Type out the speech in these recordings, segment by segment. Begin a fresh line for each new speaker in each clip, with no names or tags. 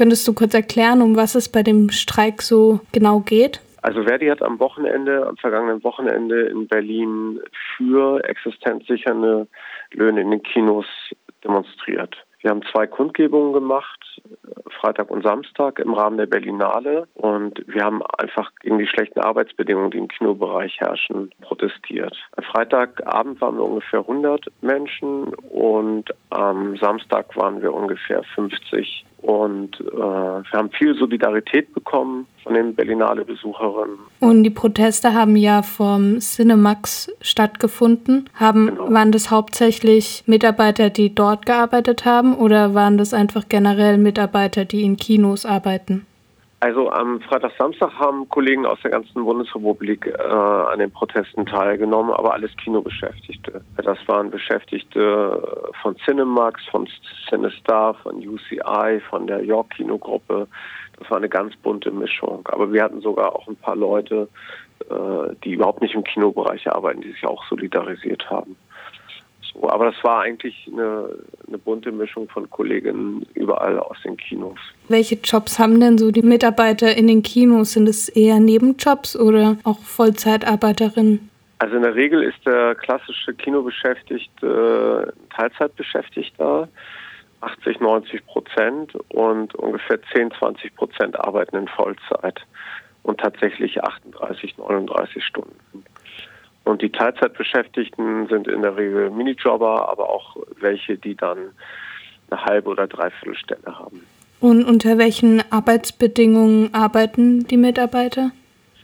Könntest du kurz erklären, um was es bei dem Streik so genau geht?
Also Verdi hat am Wochenende, am vergangenen Wochenende in Berlin für existenzsichernde Löhne in den Kinos demonstriert. Wir haben zwei Kundgebungen gemacht, Freitag und Samstag im Rahmen der Berlinale. Und wir haben einfach gegen die schlechten Arbeitsbedingungen, die im Kinobereich herrschen, protestiert. Am Freitagabend waren wir ungefähr 100 Menschen und am Samstag waren wir ungefähr 50 und äh, wir haben viel Solidarität bekommen von den Berlinale-Besucherinnen.
Und die Proteste haben ja vom Cinemax stattgefunden. Haben, genau. Waren das hauptsächlich Mitarbeiter, die dort gearbeitet haben oder waren das einfach generell Mitarbeiter, die in Kinos arbeiten?
Also am Freitag, Samstag haben Kollegen aus der ganzen Bundesrepublik äh, an den Protesten teilgenommen, aber alles Kinobeschäftigte. Das waren Beschäftigte von Cinemax, von CineStar, von UCI, von der York Kinogruppe. Das war eine ganz bunte Mischung. Aber wir hatten sogar auch ein paar Leute, äh, die überhaupt nicht im Kinobereich arbeiten, die sich auch solidarisiert haben. Aber das war eigentlich eine, eine bunte Mischung von Kolleginnen überall aus den Kinos.
Welche Jobs haben denn so die Mitarbeiter in den Kinos? Sind es eher Nebenjobs oder auch Vollzeitarbeiterinnen?
Also in der Regel ist der klassische Kinobeschäftigte Teilzeitbeschäftigter. 80, 90 Prozent und ungefähr 10, 20 Prozent arbeiten in Vollzeit und tatsächlich 38, 39 Stunden. Und die Teilzeitbeschäftigten sind in der Regel Minijobber, aber auch welche, die dann eine halbe oder dreiviertel Stelle haben.
Und unter welchen Arbeitsbedingungen arbeiten die Mitarbeiter?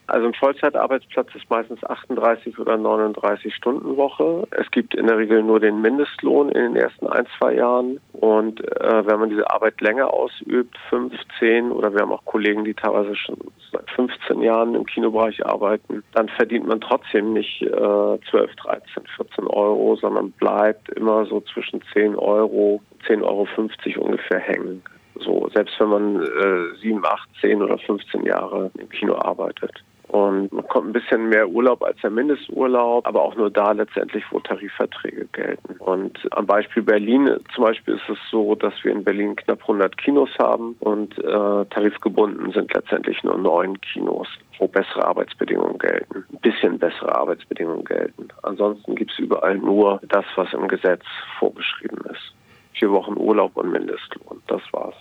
Also ein Vollzeitarbeitsplatz ist meistens 38 oder 39 Stunden Woche. Es gibt in der Regel nur den Mindestlohn in den ersten ein, zwei Jahren. Und äh, wenn man diese Arbeit länger ausübt, 15 oder wir haben auch Kollegen, die teilweise schon seit 15 Jahren im Kinobereich arbeiten, dann verdient man trotzdem nicht äh, 12, 13, 14 Euro, sondern bleibt immer so zwischen 10 Euro, 10,50 Euro ungefähr hängen. So, selbst wenn man äh, 7, 8, 10 oder 15 Jahre im Kino arbeitet. Und man kommt ein bisschen mehr Urlaub als der Mindesturlaub, aber auch nur da letztendlich, wo Tarifverträge gelten. Und am Beispiel Berlin zum Beispiel ist es so, dass wir in Berlin knapp 100 Kinos haben und äh, tarifgebunden sind letztendlich nur neun Kinos, wo bessere Arbeitsbedingungen gelten, ein bisschen bessere Arbeitsbedingungen gelten. Ansonsten gibt es überall nur das, was im Gesetz vorgeschrieben ist. Vier Wochen Urlaub und Mindestlohn, das war's.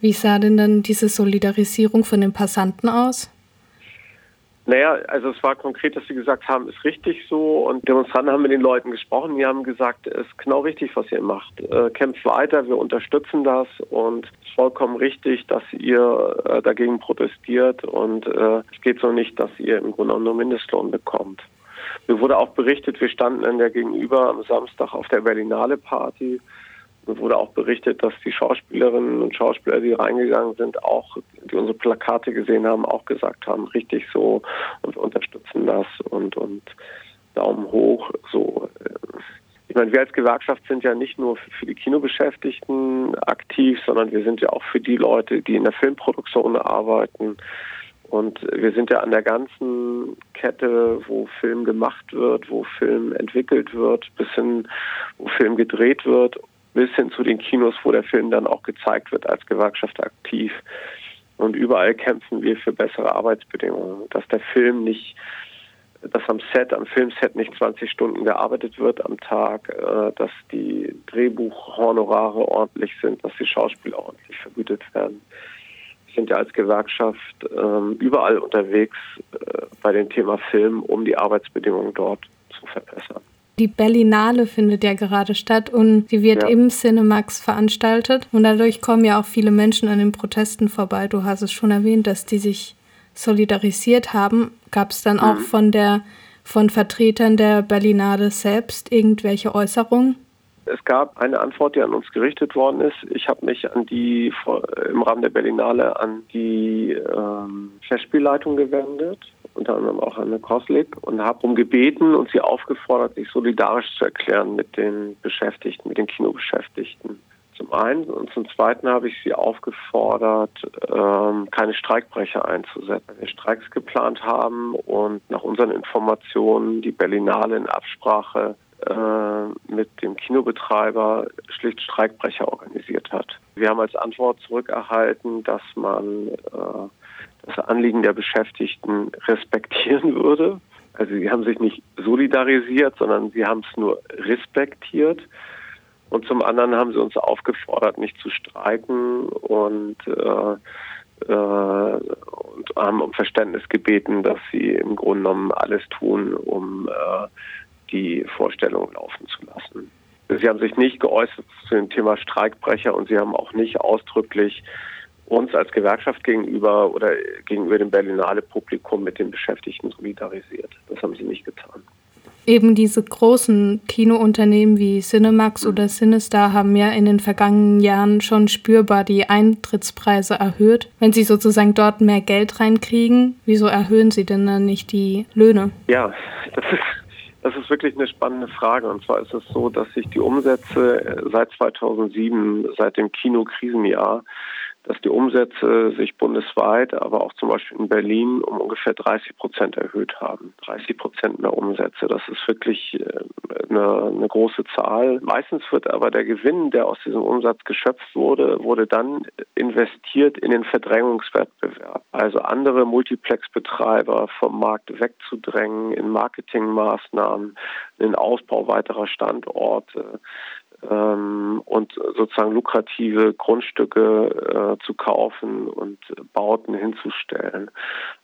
Wie sah denn dann diese Solidarisierung von den Passanten aus?
Naja, also es war konkret, dass sie gesagt haben, ist richtig so. Und Demonstranten haben mit den Leuten gesprochen. Die haben gesagt, es ist genau richtig, was ihr macht. Äh, kämpft weiter, wir unterstützen das. Und es ist vollkommen richtig, dass ihr äh, dagegen protestiert. Und äh, es geht so nicht, dass ihr im Grunde genommen nur Mindestlohn bekommt. Mir wurde auch berichtet, wir standen in der Gegenüber am Samstag auf der Berlinale Party. Wurde auch berichtet, dass die Schauspielerinnen und Schauspieler, die reingegangen sind, auch, die unsere Plakate gesehen haben, auch gesagt haben, richtig so und wir unterstützen das und, und Daumen hoch. So. Ich meine, wir als Gewerkschaft sind ja nicht nur für die Kinobeschäftigten aktiv, sondern wir sind ja auch für die Leute, die in der Filmproduktion arbeiten. Und wir sind ja an der ganzen Kette, wo Film gemacht wird, wo Film entwickelt wird, bis hin, wo Film gedreht wird bis hin zu den Kinos, wo der Film dann auch gezeigt wird, als Gewerkschaft aktiv. Und überall kämpfen wir für bessere Arbeitsbedingungen, dass der Film nicht, dass am Set, am Filmset nicht 20 Stunden gearbeitet wird am Tag, äh, dass die Drehbuchhonorare ordentlich sind, dass die Schauspieler ordentlich vergütet werden. Wir sind ja als Gewerkschaft ähm, überall unterwegs äh, bei dem Thema Film, um die Arbeitsbedingungen dort zu verbessern.
Die Berlinale findet ja gerade statt und sie wird ja. im Cinemax veranstaltet. Und dadurch kommen ja auch viele Menschen an den Protesten vorbei. Du hast es schon erwähnt, dass die sich solidarisiert haben. Gab es dann mhm. auch von der von Vertretern der Berlinale selbst irgendwelche Äußerungen?
Es gab eine Antwort, die an uns gerichtet worden ist. Ich habe mich an die im Rahmen der Berlinale an die ähm, Festspielleitung gewendet unter anderem auch an der Koslik, und habe um gebeten und sie aufgefordert, sich solidarisch zu erklären mit den Beschäftigten, mit den Kinobeschäftigten. Zum einen und zum zweiten habe ich sie aufgefordert, ähm, keine Streikbrecher einzusetzen. Weil wir Streiks geplant haben und nach unseren Informationen die Berlinale in Absprache äh, mit dem Kinobetreiber schlicht Streikbrecher organisiert hat. Wir haben als Antwort zurückerhalten, dass man äh, das Anliegen der Beschäftigten respektieren würde. Also sie haben sich nicht solidarisiert, sondern sie haben es nur respektiert. Und zum anderen haben sie uns aufgefordert, nicht zu streiken und, äh, äh, und haben um Verständnis gebeten, dass sie im Grunde genommen alles tun, um äh, die Vorstellung laufen zu lassen. Sie haben sich nicht geäußert zu dem Thema Streikbrecher und sie haben auch nicht ausdrücklich uns als Gewerkschaft gegenüber oder gegenüber dem Berlinale Publikum mit den Beschäftigten solidarisiert. Das haben sie nicht getan.
Eben diese großen Kinounternehmen wie Cinemax oder Cinestar haben ja in den vergangenen Jahren schon spürbar die Eintrittspreise erhöht. Wenn sie sozusagen dort mehr Geld reinkriegen, wieso erhöhen sie denn dann nicht die Löhne?
Ja, das ist das ist wirklich eine spannende Frage. Und zwar ist es so, dass sich die Umsätze seit 2007, seit dem Kino-Krisenjahr, dass die Umsätze sich bundesweit, aber auch zum Beispiel in Berlin um ungefähr 30 Prozent erhöht haben. 30 Prozent mehr Umsätze. Das ist wirklich äh, eine, eine, große Zahl. Meistens wird aber der Gewinn, der aus diesem Umsatz geschöpft wurde, wurde dann investiert in den Verdrängungswettbewerb. Also andere Multiplex-Betreiber vom Markt wegzudrängen in Marketingmaßnahmen, in den Ausbau weiterer Standorte und sozusagen lukrative Grundstücke äh, zu kaufen und Bauten hinzustellen.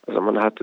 Also man hat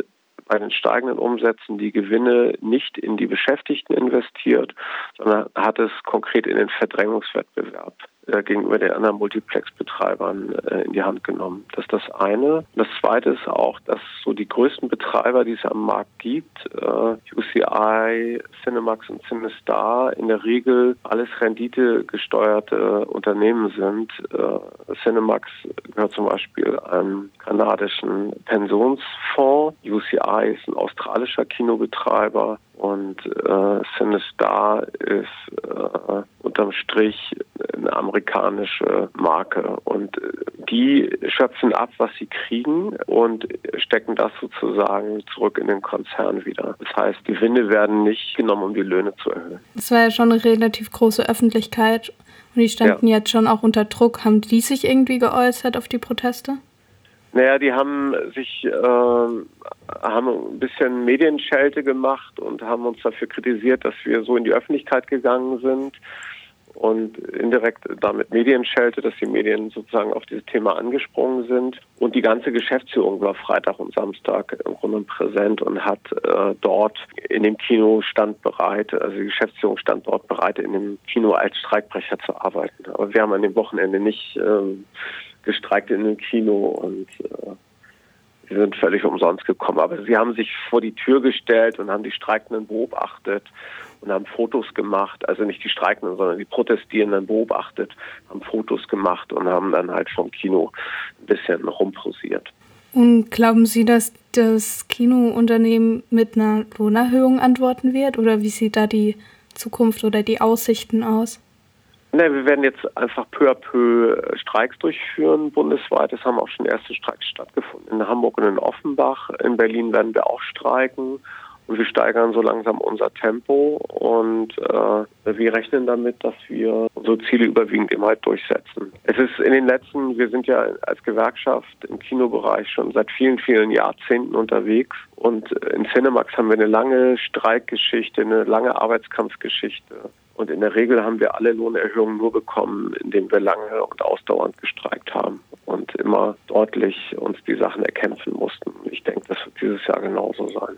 bei den steigenden Umsätzen die Gewinne nicht in die Beschäftigten investiert, sondern hat es konkret in den Verdrängungswettbewerb gegenüber den anderen Multiplex-Betreibern äh, in die Hand genommen. Das ist das eine. Das zweite ist auch, dass so die größten Betreiber, die es am Markt gibt, äh, UCI, Cinemax und CineStar, in der Regel alles renditegesteuerte Unternehmen sind. Äh, Cinemax gehört zum Beispiel einem kanadischen Pensionsfonds. UCI ist ein australischer Kinobetreiber und äh, CineStar ist äh, unterm Strich eine amerikanische Marke. Und die schöpfen ab, was sie kriegen und stecken das sozusagen zurück in den Konzern wieder. Das heißt, Gewinne werden nicht genommen, um die Löhne zu erhöhen.
Das war ja schon eine relativ große Öffentlichkeit und die standen ja. jetzt schon auch unter Druck. Haben die sich irgendwie geäußert auf die Proteste?
Naja, die haben sich äh, haben ein bisschen Medienschelte gemacht und haben uns dafür kritisiert, dass wir so in die Öffentlichkeit gegangen sind und indirekt damit Medienschelte, dass die Medien sozusagen auf dieses Thema angesprungen sind. Und die ganze Geschäftsführung war Freitag und Samstag im Grunde präsent und hat äh, dort in dem Kino stand bereit, also die Geschäftsführung stand dort bereit, in dem Kino als Streikbrecher zu arbeiten. Aber wir haben an dem Wochenende nicht ähm, gestreikt in dem Kino und äh, sie sind völlig umsonst gekommen. Aber sie haben sich vor die Tür gestellt und haben die Streikenden beobachtet und haben Fotos gemacht, also nicht die Streikenden, sondern die Protestierenden beobachtet, haben Fotos gemacht und haben dann halt vom Kino ein bisschen rumprosiert.
Und glauben Sie, dass das Kinounternehmen mit einer Lohnerhöhung antworten wird oder wie sieht da die Zukunft oder die Aussichten aus?
Ne, wir werden jetzt einfach peu à peu Streiks durchführen bundesweit. Es haben auch schon erste Streiks stattgefunden in Hamburg und in Offenbach. In Berlin werden wir auch streiken. Und wir steigern so langsam unser Tempo und äh, wir rechnen damit, dass wir unsere Ziele überwiegend immer halt durchsetzen. Es ist in den letzten, wir sind ja als Gewerkschaft im Kinobereich schon seit vielen, vielen Jahrzehnten unterwegs und in Cinemax haben wir eine lange Streikgeschichte, eine lange Arbeitskampfgeschichte. Und in der Regel haben wir alle Lohnerhöhungen nur bekommen, indem wir lange und ausdauernd gestreikt haben und immer deutlich uns die Sachen erkämpfen mussten. Ich denke, das wird dieses Jahr genauso sein.